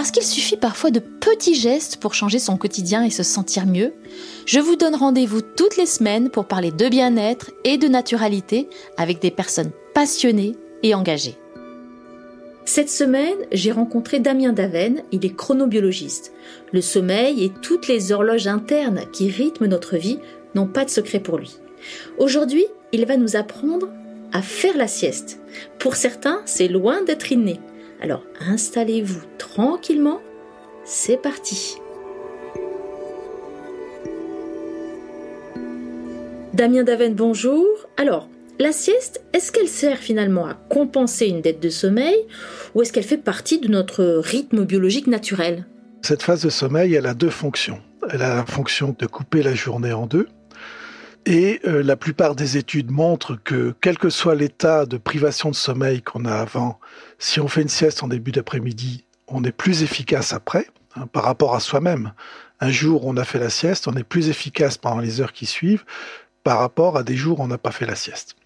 Parce qu'il suffit parfois de petits gestes pour changer son quotidien et se sentir mieux, je vous donne rendez-vous toutes les semaines pour parler de bien-être et de naturalité avec des personnes passionnées et engagées. Cette semaine, j'ai rencontré Damien Daven, il est chronobiologiste. Le sommeil et toutes les horloges internes qui rythment notre vie n'ont pas de secret pour lui. Aujourd'hui, il va nous apprendre à faire la sieste. Pour certains, c'est loin d'être inné. Alors installez-vous tranquillement, c'est parti. Damien Daven, bonjour. Alors, la sieste, est-ce qu'elle sert finalement à compenser une dette de sommeil ou est-ce qu'elle fait partie de notre rythme biologique naturel? Cette phase de sommeil, elle a deux fonctions. Elle a la fonction de couper la journée en deux. Et euh, la plupart des études montrent que quel que soit l'état de privation de sommeil qu'on a avant, si on fait une sieste en début d'après-midi, on est plus efficace après hein, par rapport à soi-même. Un jour, on a fait la sieste, on est plus efficace pendant les heures qui suivent par rapport à des jours où on n'a pas fait la sieste.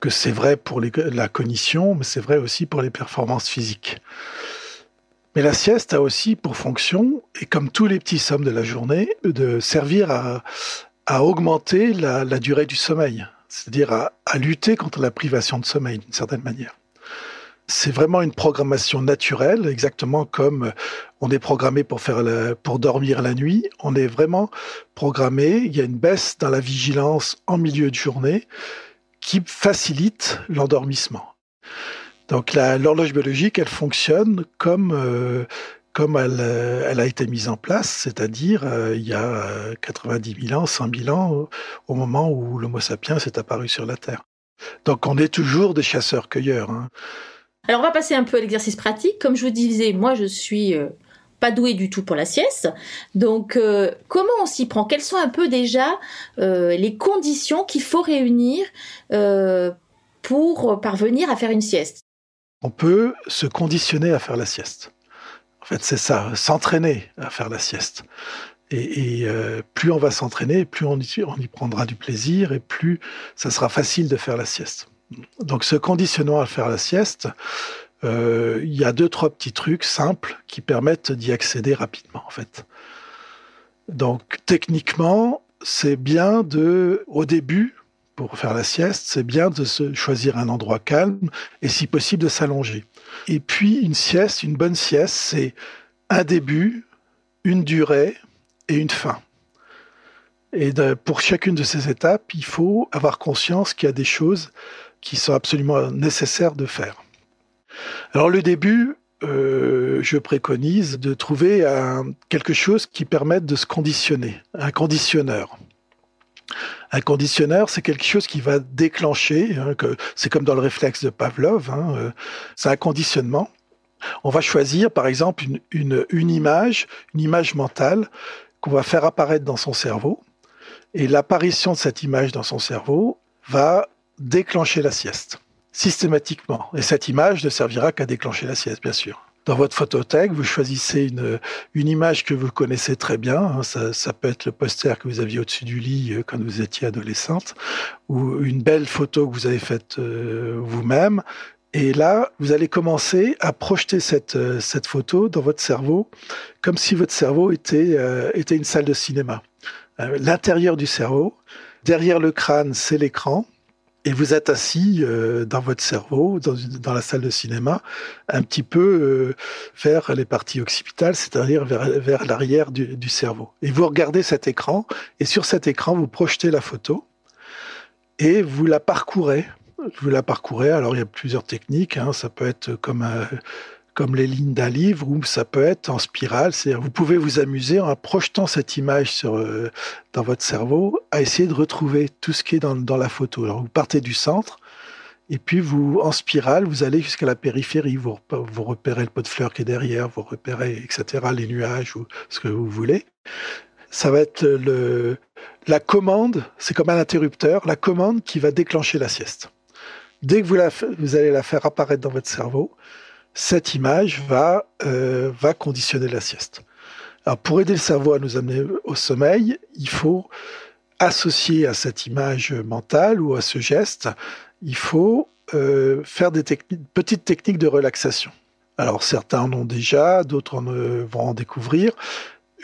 Que c'est vrai pour la cognition, mais c'est vrai aussi pour les performances physiques. Mais la sieste a aussi pour fonction, et comme tous les petits sommes de la journée, de servir à, à augmenter la, durée du sommeil, c'est-à-dire à, lutter contre la privation de sommeil d'une certaine manière. C'est vraiment une programmation naturelle, exactement comme on est programmé pour faire la, pour dormir la nuit. On est vraiment programmé. Il y a une baisse dans la vigilance en milieu de journée qui facilite l'endormissement. Donc l'horloge biologique, elle fonctionne comme euh, comme elle, euh, elle, a été mise en place, c'est-à-dire euh, il y a 90 000 ans, 100 000 ans, au moment où l'Homo sapiens est apparu sur la Terre. Donc on est toujours des chasseurs-cueilleurs. Hein. Alors on va passer un peu à l'exercice pratique. Comme je vous disais, moi je suis euh, pas doué du tout pour la sieste. Donc euh, comment on s'y prend? Quelles sont un peu déjà euh, les conditions qu'il faut réunir pour parvenir à faire une sieste? On peut se conditionner à faire la sieste. En fait, c'est ça, s'entraîner à faire la sieste. Et, euh, plus on va s'entraîner, plus on y, on y, prendra du plaisir et plus ça sera facile de faire la sieste. Donc, ce conditionnement à faire la sieste, euh, il y a deux, trois petits trucs simples qui permettent d'y accéder rapidement, en fait. Donc, techniquement, c'est bien de, au début, pour faire la sieste, c'est bien de se choisir un endroit calme et si possible de s'allonger. Et puis une sieste, une bonne sieste, c'est un début, une durée et une fin. Et pour chacune de ces étapes, il faut avoir conscience qu'il y a des choses qui sont absolument nécessaires de faire. Alors le début, euh, je préconise de trouver quelque chose qui permette de se conditionner, un conditionneur. Un conditionneur, c'est quelque chose qui va déclencher, hein, c'est comme dans le réflexe de Pavlov, hein, euh, c'est un conditionnement. On va choisir, par exemple, une image, une image mentale qu'on va faire apparaître dans son cerveau. Et l'apparition de cette image dans son cerveau va déclencher la sieste, systématiquement. Et cette image ne servira qu'à déclencher la sieste, bien sûr dans votre photothèque, vous choisissez une, une image que vous connaissez très bien. Hein, ça, ça, peut être le poster que vous aviez au-dessus du lit euh, quand vous étiez adolescente, ou une belle photo que vous avez faite euh, vous-même. Et là, vous allez commencer à projeter cette, euh, cette photo dans votre cerveau, comme si votre cerveau était, était une salle de cinéma. L'intérieur du cerveau, derrière le crâne, c'est l'écran, et vous êtes assis euh, dans votre cerveau, dans, dans, la salle de cinéma, un petit peu euh, vers les parties occipitales, c'est-à-dire vers, vers l'arrière du, du, cerveau. Et vous regardez cet écran, et sur cet écran, vous projetez la photo, et vous la parcourez. Vous la parcourez, alors il y a plusieurs techniques, hein, ça peut être comme un comme les lignes d'un livre, ou ça peut être en spirale. Vous pouvez vous amuser en projetant cette image euh, dans votre cerveau, à essayer de retrouver tout ce qui est dans, la photo. Vous partez du centre, et puis vous, en spirale, vous allez jusqu'à la périphérie. Vous, repérez le pot de fleurs qui est derrière, vous repérez, etc., les nuages ou ce que vous voulez. ça va être la commande, c'est comme un interrupteur, la commande qui va déclencher la sieste. Dès que vous allez la faire apparaître dans votre cerveau, cette image va, euh, va conditionner la sieste. Alors pour aider le cerveau à nous amener au sommeil, il faut associer à cette image mentale ou à ce geste, il faut euh, faire des petites techniques de relaxation. Alors certains en ont déjà, d'autres en, euh, vont en découvrir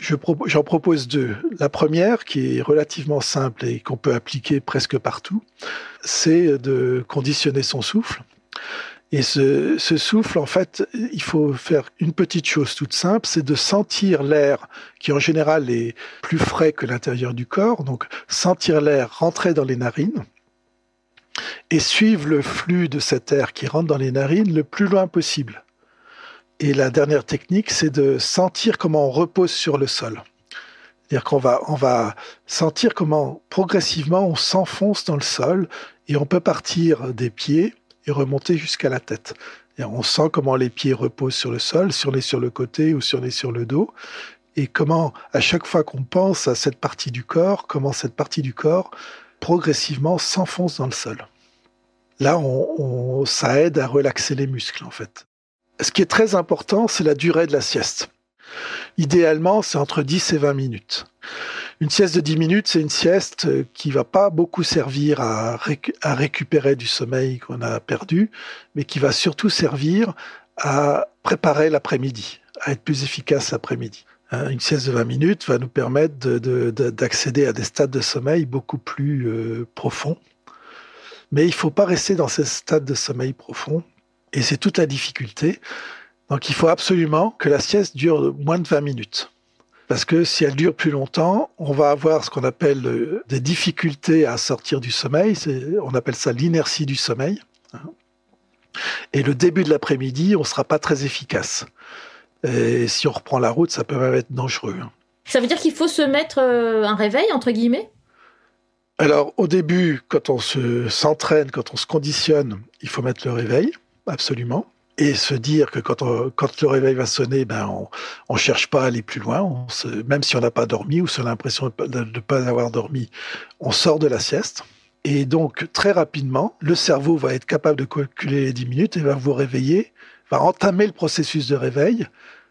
j'en propose deux. La première, qui est relativement simple et qu'on peut appliquer presque partout, c'est de conditionner son souffle. Et ce, souffle, en fait, il faut faire une petite chose toute simple, c'est de sentir l'air qui en général est plus frais que l'intérieur du corps, donc sentir l'air rentrer dans les narines et suivre le flux de cet air qui rentre dans les narines le plus loin possible. Et la dernière technique, c'est de sentir comment on repose sur le sol. C'est-à-dire qu'on va, on va sentir comment progressivement on s'enfonce dans le sol et on peut partir des pieds et remonter jusqu'à la tête. On sent comment les pieds reposent sur le sol, si on est sur le côté ou si on est sur le dos, et comment à chaque fois qu'on pense à cette partie du corps, comment cette partie du corps progressivement s'enfonce dans le sol. Là, ça aide à relaxer les muscles en fait. Ce qui est très important, c'est la durée de la sieste. Idéalement, c'est entre 10 et 20 minutes. Une sieste de 10 minutes, c'est une sieste qui va pas beaucoup servir à, à récupérer du sommeil qu'on a perdu, mais qui va surtout servir à préparer l'après-midi, à être plus efficace l'après-midi. Hein, une sieste de 20 minutes va nous permettre d'accéder à des stades de sommeil beaucoup plus euh, profonds. Mais il ne faut pas rester dans ces stades de sommeil profond. Et c'est toute la difficulté. Donc il faut absolument que la sieste dure moins de 20 minutes. Parce que si elle dure plus longtemps, on va avoir ce qu'on appelle euh, des difficultés à sortir du sommeil. On appelle ça l'inertie du sommeil. Et le début de l'après-midi, on ne sera pas très efficace. Et si on reprend la route, ça peut même être dangereux. Ça veut dire qu'il faut se mettre euh, un réveil, entre guillemets? Alors, au début, quand on s'entraîne, quand on se conditionne, il faut mettre le réveil absolument. Et se dire que quand, le réveil va sonner, ben on ne cherche pas à aller plus loin, même si on n'a pas dormi ou si on a l'impression de ne pas avoir dormi, on sort de la sieste. Et donc, très rapidement, le cerveau va être capable de calculer les 10 minutes et va vous réveiller, va entamer le processus de réveil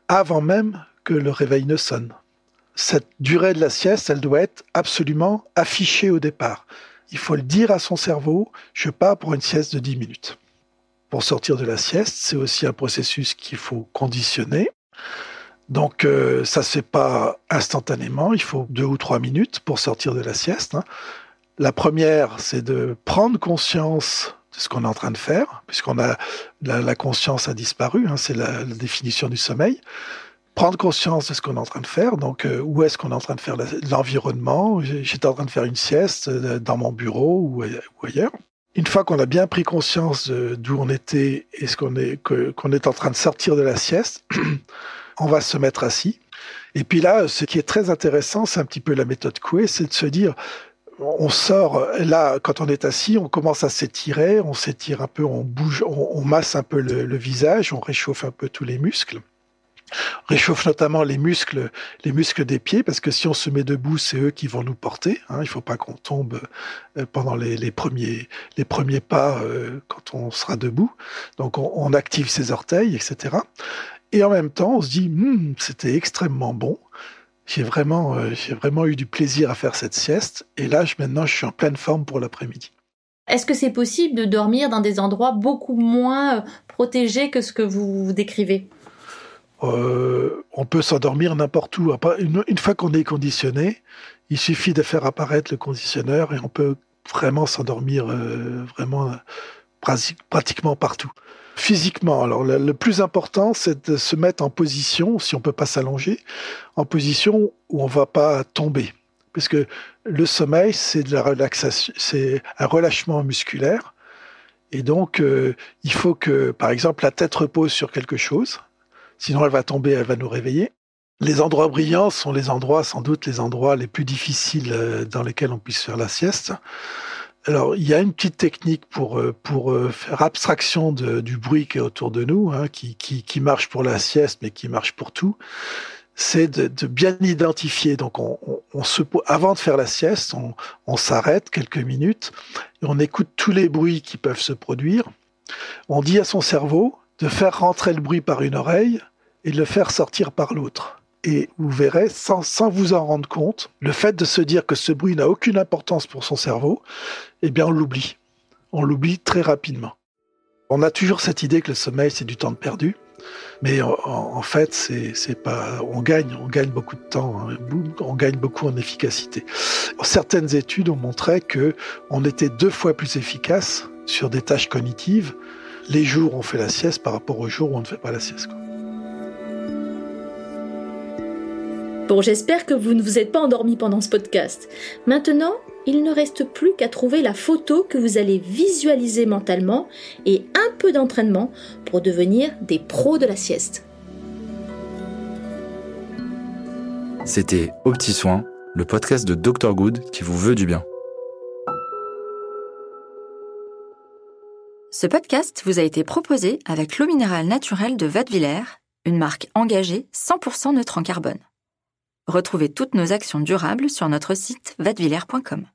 avant même que le réveil ne sonne. Cette durée de la sieste, elle doit être absolument affichée au départ. Il faut le dire à son cerveau, je pars pour une sieste de 10 minutes pour sortir de la sieste. C'est aussi un processus qu'il faut conditionner. Donc euh, ça se fait pas instantanément, il faut deux ou trois minutes pour sortir de la sieste. Hein. La première, c'est de prendre conscience de ce qu'on est en train de faire, puisqu'on a la, conscience a disparu, hein, c'est la, définition du sommeil. Prendre conscience de ce qu'on est en train de faire, donc euh, où est-ce qu'on est en train de faire l'environnement? J'étais en train de faire une sieste euh, dans mon bureau ou ailleurs une fois qu'on a bien pris conscience d'où on était et ce qu'on est, est en train de sortir de la sieste, on va se mettre assis. Et puis là, ce qui est très intéressant, c'est un petit peu la méthode Coué, c'est de se dire, on sort là quand on est assis, on commence à s'étirer, on s'étire un peu, on bouge, on, masse un peu le, visage, on réchauffe un peu tous les muscles réchauffe notamment les muscles, les muscles des pieds, parce que si on se met debout, c'est eux qui vont nous porter. Hein. Il ne faut pas qu'on tombe euh, pendant les, premiers, les premiers pas euh, quand on sera debout. Donc on, active ses orteils, etc. Et en même temps, on se dit, hmm, c'était extrêmement bon. J'ai vraiment, euh, j'ai vraiment eu du plaisir à faire cette sieste. Et là, maintenant, je suis en pleine forme pour l'après-midi. Est-ce que c'est possible de dormir dans des endroits beaucoup moins protégés que ce que vous décrivez? Euh, on peut s'endormir n'importe où. Une, fois qu'on est conditionné, il suffit de faire apparaître le conditionneur et on peut vraiment s'endormir euh, vraiment pratiquement partout. Physiquement, alors le, plus important, c'est de se mettre en position, si on peut pas s'allonger, en position où on va pas tomber, parce que le sommeil, c'est de la relaxation, c'est un relâchement musculaire, et donc euh, il faut que, par exemple, la tête repose sur quelque chose, sinon elle va tomber, elle va nous réveiller. Les endroits brillants sont les endroits, sans doute, les endroits les plus difficiles euh, dans lesquels on puisse faire la sieste. Alors, il y a une petite technique pour, euh, pour euh, faire abstraction du bruit qui est autour de nous, hein, qui, qui, marche pour la sieste, mais qui marche pour tout. C'est de, bien identifier. Donc, on, on se, avant de faire la sieste, on, s'arrête quelques minutes on écoute tous les bruits qui peuvent se produire. On dit à son cerveau de faire rentrer le bruit par une oreille et de le faire sortir par l'autre. Et vous verrez, sans, sans vous en rendre compte, le fait de se dire que ce bruit n'a aucune importance pour son cerveau, eh bien on l'oublie. On l'oublie très rapidement. On a toujours cette idée que le sommeil, c'est du temps perdu. Mais en, en fait, c'est pas. On gagne, on gagne beaucoup de temps, hein. on gagne beaucoup en efficacité. Certaines études ont montré que on était deux fois plus efficace sur des tâches cognitives les jours où on fait la sieste par rapport aux jours où on ne fait pas la sieste. Quoi. Bon, j'espère que vous ne vous êtes pas endormi pendant ce podcast. Maintenant, il ne reste plus qu'à trouver la photo que vous allez visualiser mentalement et un peu d'entraînement pour devenir des pros de la sieste. C'était Au Petit Soin, le podcast de Dr Good qui vous veut du bien. Ce podcast vous a été proposé avec l'eau minérale naturelle de Vadevillers, une marque engagée 100% neutre en carbone. Retrouvez toutes nos actions durables sur notre site vadevillers.com.